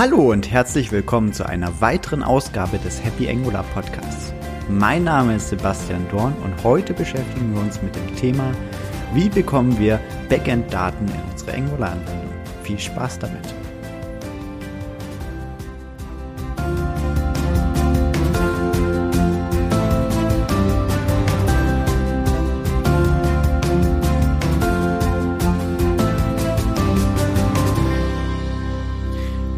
Hallo und herzlich willkommen zu einer weiteren Ausgabe des Happy Angular Podcasts. Mein Name ist Sebastian Dorn und heute beschäftigen wir uns mit dem Thema, wie bekommen wir Backend-Daten in unsere Angular-Anwendung. Viel Spaß damit!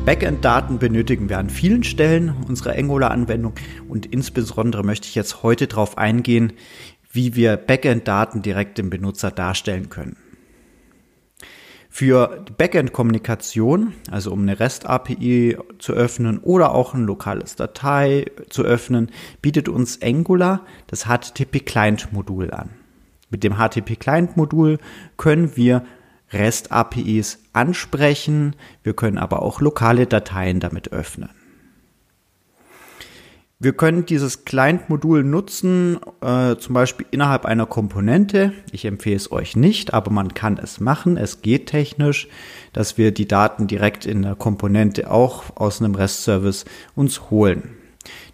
Backend-Daten benötigen wir an vielen Stellen unserer Angular-Anwendung und insbesondere möchte ich jetzt heute darauf eingehen, wie wir Backend-Daten direkt dem Benutzer darstellen können. Für Backend-Kommunikation, also um eine REST-API zu öffnen oder auch ein lokales Datei zu öffnen, bietet uns Angular das HTTP-Client-Modul an. Mit dem HTTP-Client-Modul können wir REST-APIs ansprechen. Wir können aber auch lokale Dateien damit öffnen. Wir können dieses Client-Modul nutzen, äh, zum Beispiel innerhalb einer Komponente. Ich empfehle es euch nicht, aber man kann es machen. Es geht technisch, dass wir die Daten direkt in der Komponente auch aus einem REST-Service uns holen.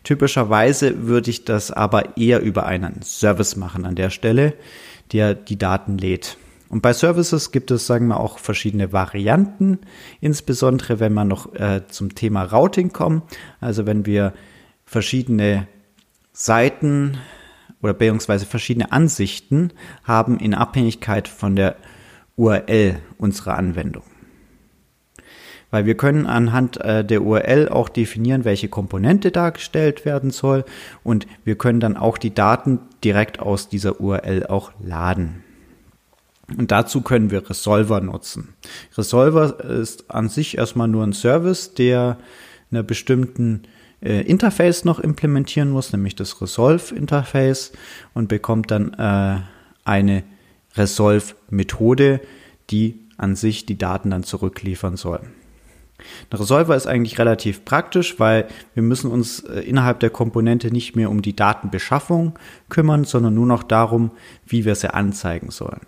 Typischerweise würde ich das aber eher über einen Service machen an der Stelle, der die Daten lädt. Und bei Services gibt es, sagen wir, auch verschiedene Varianten, insbesondere wenn man noch äh, zum Thema Routing kommt. Also wenn wir verschiedene Seiten oder beziehungsweise verschiedene Ansichten haben in Abhängigkeit von der URL unserer Anwendung. Weil wir können anhand äh, der URL auch definieren, welche Komponente dargestellt werden soll und wir können dann auch die Daten direkt aus dieser URL auch laden. Und dazu können wir Resolver nutzen. Resolver ist an sich erstmal nur ein Service, der einer bestimmten äh, Interface noch implementieren muss, nämlich das Resolve-Interface und bekommt dann äh, eine Resolve-Methode, die an sich die Daten dann zurückliefern soll. Ein Resolver ist eigentlich relativ praktisch, weil wir müssen uns äh, innerhalb der Komponente nicht mehr um die Datenbeschaffung kümmern, sondern nur noch darum, wie wir sie anzeigen sollen.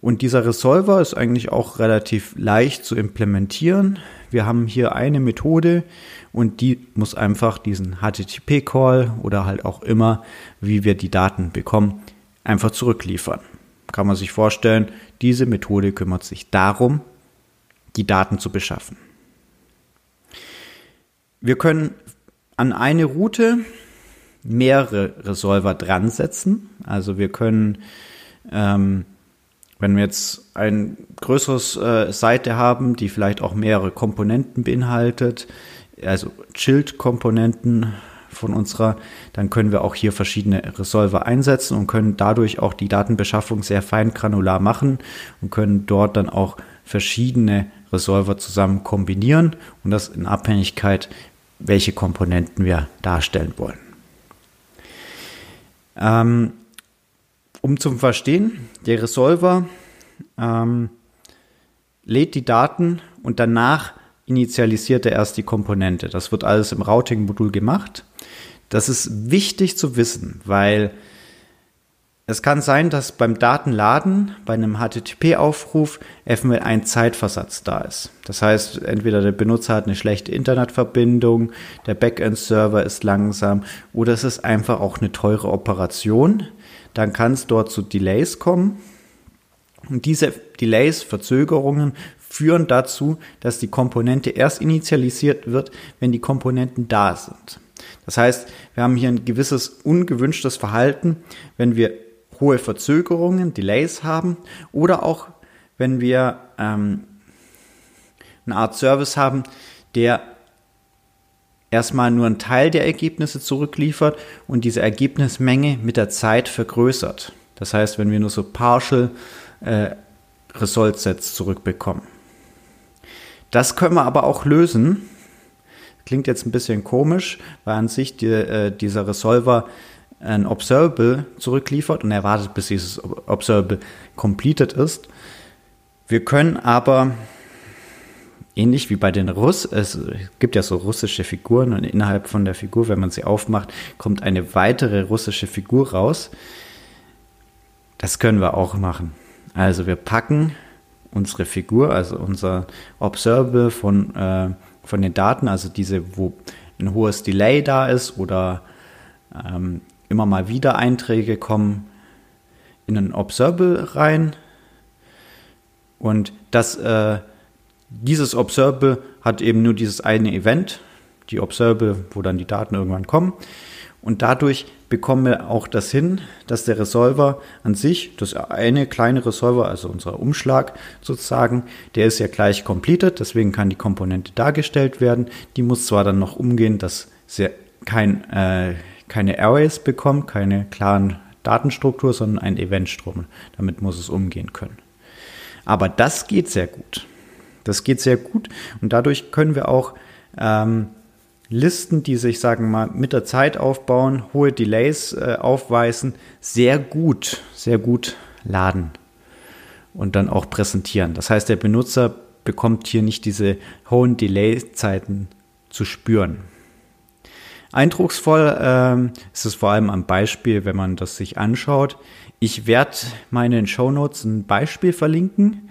Und dieser Resolver ist eigentlich auch relativ leicht zu implementieren. Wir haben hier eine Methode und die muss einfach diesen HTTP-Call oder halt auch immer, wie wir die Daten bekommen, einfach zurückliefern. Kann man sich vorstellen, diese Methode kümmert sich darum, die Daten zu beschaffen. Wir können an eine Route mehrere Resolver dran setzen. Also wir können ähm, wenn wir jetzt ein größeres äh, Seite haben, die vielleicht auch mehrere Komponenten beinhaltet, also Chilled-Komponenten von unserer, dann können wir auch hier verschiedene Resolver einsetzen und können dadurch auch die Datenbeschaffung sehr fein granular machen und können dort dann auch verschiedene Resolver zusammen kombinieren und das in Abhängigkeit, welche Komponenten wir darstellen wollen. Ähm, um zu verstehen, der Resolver ähm, lädt die Daten und danach initialisiert er erst die Komponente. Das wird alles im Routing-Modul gemacht. Das ist wichtig zu wissen, weil es kann sein, dass beim Datenladen, bei einem HTTP-Aufruf, eventuell ein Zeitversatz da ist. Das heißt, entweder der Benutzer hat eine schlechte Internetverbindung, der Backend-Server ist langsam oder es ist einfach auch eine teure Operation, dann kann es dort zu Delays kommen. Und diese Delays, Verzögerungen führen dazu, dass die Komponente erst initialisiert wird, wenn die Komponenten da sind. Das heißt, wir haben hier ein gewisses ungewünschtes Verhalten, wenn wir hohe Verzögerungen, Delays haben oder auch wenn wir ähm, eine Art Service haben, der erstmal nur einen Teil der Ergebnisse zurückliefert und diese Ergebnismenge mit der Zeit vergrößert. Das heißt, wenn wir nur so partial äh, Result Sets zurückbekommen. Das können wir aber auch lösen. Klingt jetzt ein bisschen komisch, weil an sich die, äh, dieser Resolver ein Observable zurückliefert und er wartet, bis dieses Observable completed ist. Wir können aber ähnlich wie bei den Russ, es gibt ja so russische Figuren und innerhalb von der Figur, wenn man sie aufmacht, kommt eine weitere russische Figur raus. Das können wir auch machen. Also wir packen unsere Figur, also unser Observable von, äh, von den Daten, also diese, wo ein hohes Delay da ist oder ähm, immer mal wieder Einträge kommen in ein Observable rein. Und das, äh, dieses Observable hat eben nur dieses eine Event, die Observable, wo dann die Daten irgendwann kommen. Und dadurch bekommen wir auch das hin, dass der Resolver an sich, das eine kleine Resolver, also unser Umschlag sozusagen, der ist ja gleich completed, deswegen kann die Komponente dargestellt werden. Die muss zwar dann noch umgehen, dass sie kein, äh, keine Arrays bekommt, keine klaren Datenstruktur, sondern ein Eventstrom. Damit muss es umgehen können. Aber das geht sehr gut. Das geht sehr gut und dadurch können wir auch ähm, Listen, die sich, sagen mal, mit der Zeit aufbauen, hohe Delays äh, aufweisen, sehr gut, sehr gut laden und dann auch präsentieren. Das heißt, der Benutzer bekommt hier nicht diese hohen Delay-Zeiten zu spüren. Eindrucksvoll ähm, ist es vor allem am Beispiel, wenn man das sich anschaut. Ich werde meinen Shownotes ein Beispiel verlinken,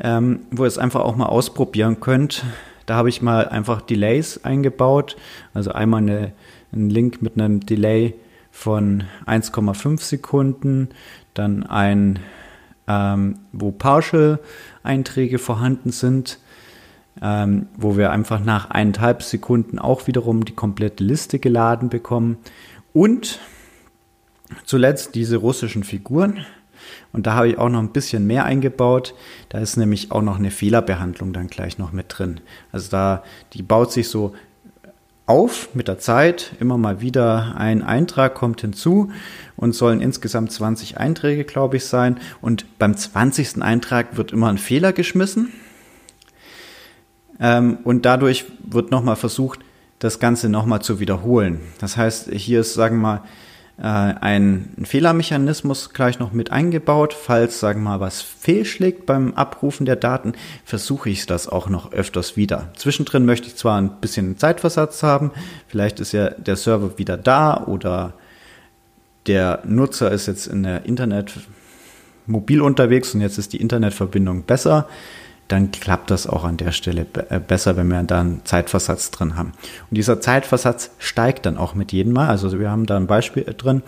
ähm, wo ihr es einfach auch mal ausprobieren könnt. Da habe ich mal einfach Delays eingebaut. Also einmal eine, einen Link mit einem Delay von 1,5 Sekunden, dann ein, ähm, wo Partial-Einträge vorhanden sind, ähm, wo wir einfach nach eineinhalb Sekunden auch wiederum die komplette Liste geladen bekommen. Und zuletzt diese russischen Figuren. Und da habe ich auch noch ein bisschen mehr eingebaut. Da ist nämlich auch noch eine Fehlerbehandlung dann gleich noch mit drin. Also da, die baut sich so auf mit der Zeit. Immer mal wieder ein Eintrag kommt hinzu und sollen insgesamt 20 Einträge, glaube ich, sein. Und beim 20. Eintrag wird immer ein Fehler geschmissen. Ähm, und dadurch wird nochmal versucht, das Ganze nochmal zu wiederholen. Das heißt, hier ist, sagen wir mal, äh, ein Fehlermechanismus gleich noch mit eingebaut. Falls, sagen wir mal, was fehlschlägt beim Abrufen der Daten, versuche ich das auch noch öfters wieder. Zwischendrin möchte ich zwar ein bisschen Zeitversatz haben, vielleicht ist ja der Server wieder da oder der Nutzer ist jetzt in der Internet mobil unterwegs und jetzt ist die Internetverbindung besser dann klappt das auch an der Stelle äh, besser, wenn wir da einen Zeitversatz drin haben. Und dieser Zeitversatz steigt dann auch mit jedem Mal. Also wir haben da ein Beispiel drin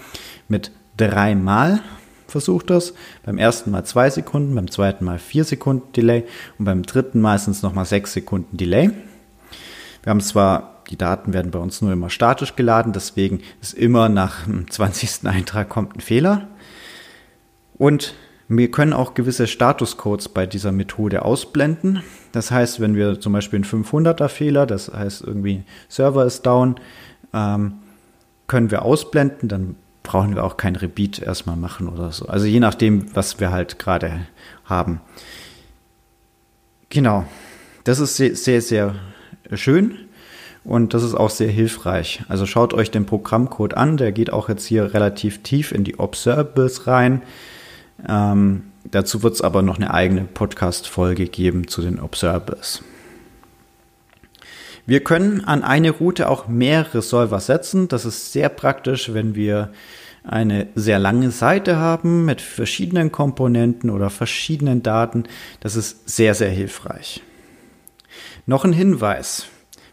mit dreimal versucht das. Beim ersten Mal zwei Sekunden, beim zweiten Mal vier Sekunden Delay und beim dritten meistens nochmal sechs Sekunden Delay. Wir haben zwar, die Daten werden bei uns nur immer statisch geladen, deswegen ist immer nach dem 20. Eintrag kommt ein Fehler. Und wir können auch gewisse Statuscodes bei dieser Methode ausblenden. Das heißt, wenn wir zum Beispiel einen 500er Fehler, das heißt irgendwie Server ist down, ähm, können wir ausblenden, dann brauchen wir auch kein Repeat erstmal machen oder so. Also je nachdem, was wir halt gerade haben. Genau. Das ist sehr, sehr, sehr schön und das ist auch sehr hilfreich. Also schaut euch den Programmcode an, der geht auch jetzt hier relativ tief in die Observables rein. Ähm, dazu wird es aber noch eine eigene Podcast-Folge geben zu den Observables. Wir können an eine Route auch mehrere Solver setzen. Das ist sehr praktisch, wenn wir eine sehr lange Seite haben mit verschiedenen Komponenten oder verschiedenen Daten. Das ist sehr, sehr hilfreich. Noch ein Hinweis.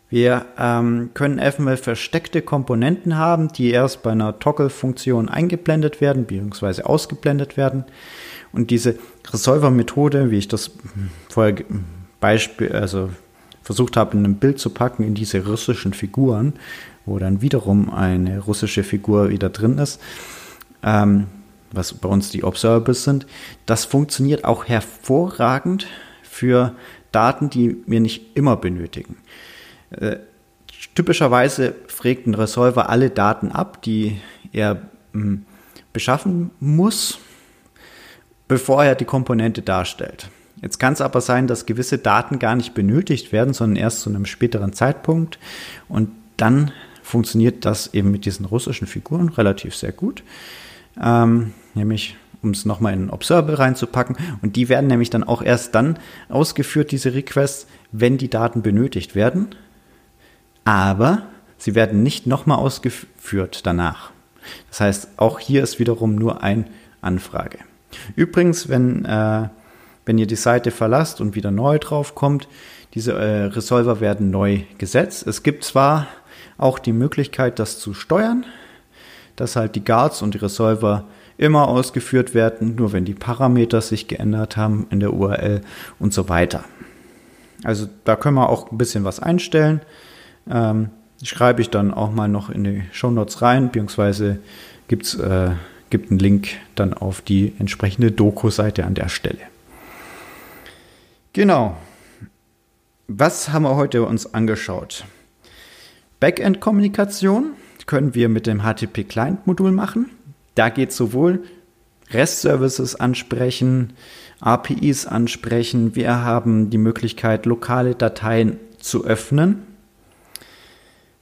Wir ähm, können FML versteckte Komponenten haben, die erst bei einer Toggle-Funktion eingeblendet werden bzw. ausgeblendet werden. Und diese Resolver-Methode, wie ich das vorher Beispiel, also versucht habe, in einem Bild zu packen, in diese russischen Figuren, wo dann wiederum eine russische Figur wieder drin ist, ähm, was bei uns die Observables sind, das funktioniert auch hervorragend für Daten, die wir nicht immer benötigen. Äh, typischerweise fragt ein Resolver alle Daten ab, die er mh, hm, beschaffen muss, bevor er die Komponente darstellt. Jetzt kann es aber sein, dass gewisse Daten gar nicht benötigt werden, sondern erst zu einem späteren Zeitpunkt. Und dann funktioniert das eben mit diesen russischen Figuren relativ sehr gut. Ähm, nämlich, um es nochmal in ein Observable reinzupacken. Und die werden nämlich dann auch erst dann ausgeführt, diese Requests, wenn die Daten benötigt werden aber sie werden nicht nochmal ausgeführt danach. Das heißt, auch hier ist wiederum nur eine Anfrage. Übrigens, wenn äh, wenn ihr die Seite verlasst und wieder neu drauf kommt, diese äh, Resolver werden neu gesetzt. Es gibt zwar auch die Möglichkeit, das zu steuern, dass halt die Guards und die Resolver immer ausgeführt werden, nur wenn die Parameter sich geändert haben in der URL und so weiter. Also da können wir auch ein bisschen was einstellen. Ähm, schreibe ich dann auch mal noch in die Show Notes rein, beziehungsweise gibt's, äh, gibt einen Link dann auf die entsprechende Doku-Seite an der Stelle. Genau. Was haben wir heute uns angeschaut? Backend-Kommunikation können wir mit dem HTTP-Client-Modul machen. Da geht sowohl REST-Services ansprechen, APIs ansprechen. Wir haben die Möglichkeit, lokale Dateien zu öffnen.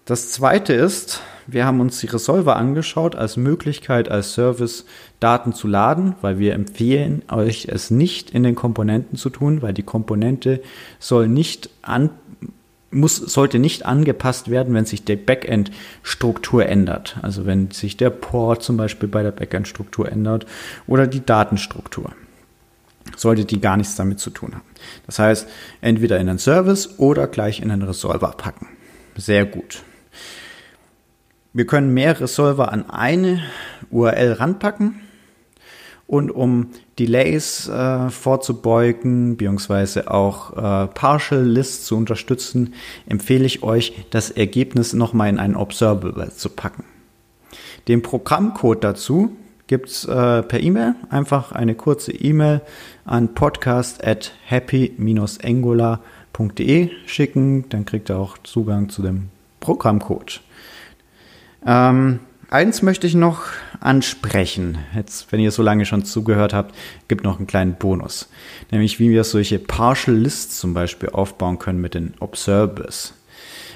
Das zweite ist, wir haben uns die Resolver angeschaut als Möglichkeit, als Service Daten zu laden, weil wir empfehlen euch es nicht in den Komponenten zu tun, weil die Komponente soll nicht an, muss, sollte nicht angepasst werden, wenn sich die Backend-Struktur ändert. Also wenn sich der Port zum Beispiel bei der Backend-Struktur ändert oder die Datenstruktur. Sollte die gar nichts damit zu tun haben. Das heißt, entweder in einen Service oder gleich in einen Resolver packen. Sehr gut. Wir können mehrere Solver an eine URL ranpacken und um Delays äh, vorzubeugen, beziehungsweise auch äh, Partial Lists zu unterstützen, empfehle ich euch, das Ergebnis nochmal in einen Observable zu packen. Den Programmcode dazu gibt's äh, per E-Mail. Einfach eine kurze E-Mail an podcast at happy-angular.de schicken. Dann kriegt ihr auch Zugang zu dem Programmcode. Ähm, eins möchte ich noch ansprechen. Jetzt, wenn ihr so lange schon zugehört habt, gibt noch einen kleinen Bonus. Nämlich, wie wir solche Partial Lists zum Beispiel aufbauen können mit den Observables.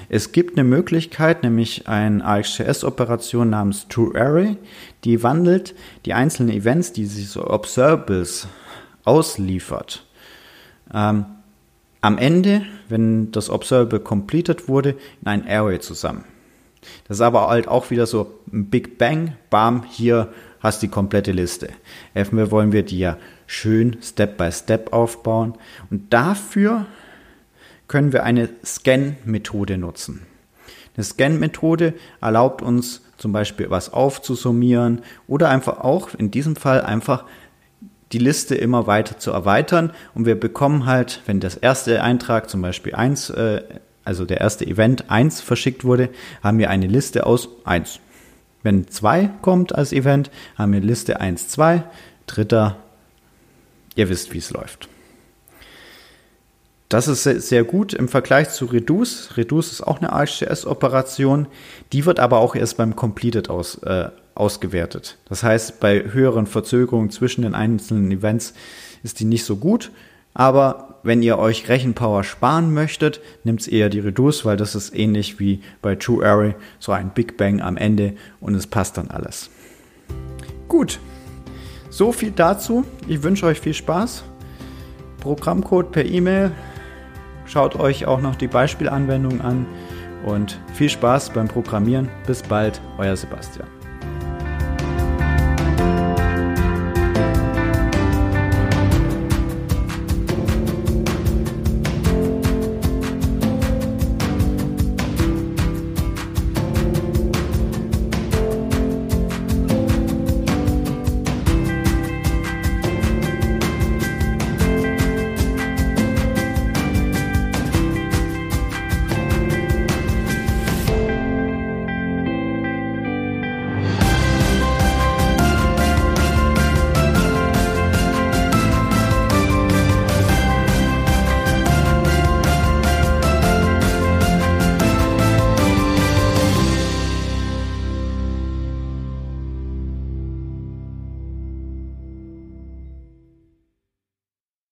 Es gibt eine Möglichkeit, nämlich eine AXJS-Operation namens TrueArray, die wandelt die einzelnen Events, die sich so Observables ausliefert, ähm, am Ende, wenn das Observable completed wurde, in ein Array zusammen. Das ist aber halt auch wieder so ein Big Bang, bam, hier hast du die komplette Liste. Erstmal wollen wir die ja schön Step by Step aufbauen und dafür können wir eine Scan-Methode nutzen. Eine Scan-Methode erlaubt uns zum Beispiel was aufzusummieren oder einfach auch in diesem Fall einfach die Liste immer weiter zu erweitern und wir bekommen halt, wenn das erste Eintrag zum Beispiel 1 äh, also der erste Event 1 verschickt wurde, haben wir eine Liste aus 1. Wenn 2 kommt als Event, haben wir Liste 1, 2, dritter, ihr wisst, wie es läuft. Das ist sehr gut im Vergleich zu Reduce. Reduce ist auch eine ArcGIS-Operation, die wird aber auch erst beim Completed aus, äh, ausgewertet. Das heißt, bei höheren Verzögerungen zwischen den einzelnen Events ist die nicht so gut, aber wenn ihr euch Rechenpower sparen möchtet, nimmt eher die Reduce, weil das ist ähnlich wie bei True Array, so ein Big Bang am Ende und es passt dann alles. Gut, so viel dazu. Ich wünsche euch viel Spaß. Programmcode per E-Mail. Schaut euch auch noch die Beispielanwendung an und viel Spaß beim Programmieren. Bis bald, euer Sebastian.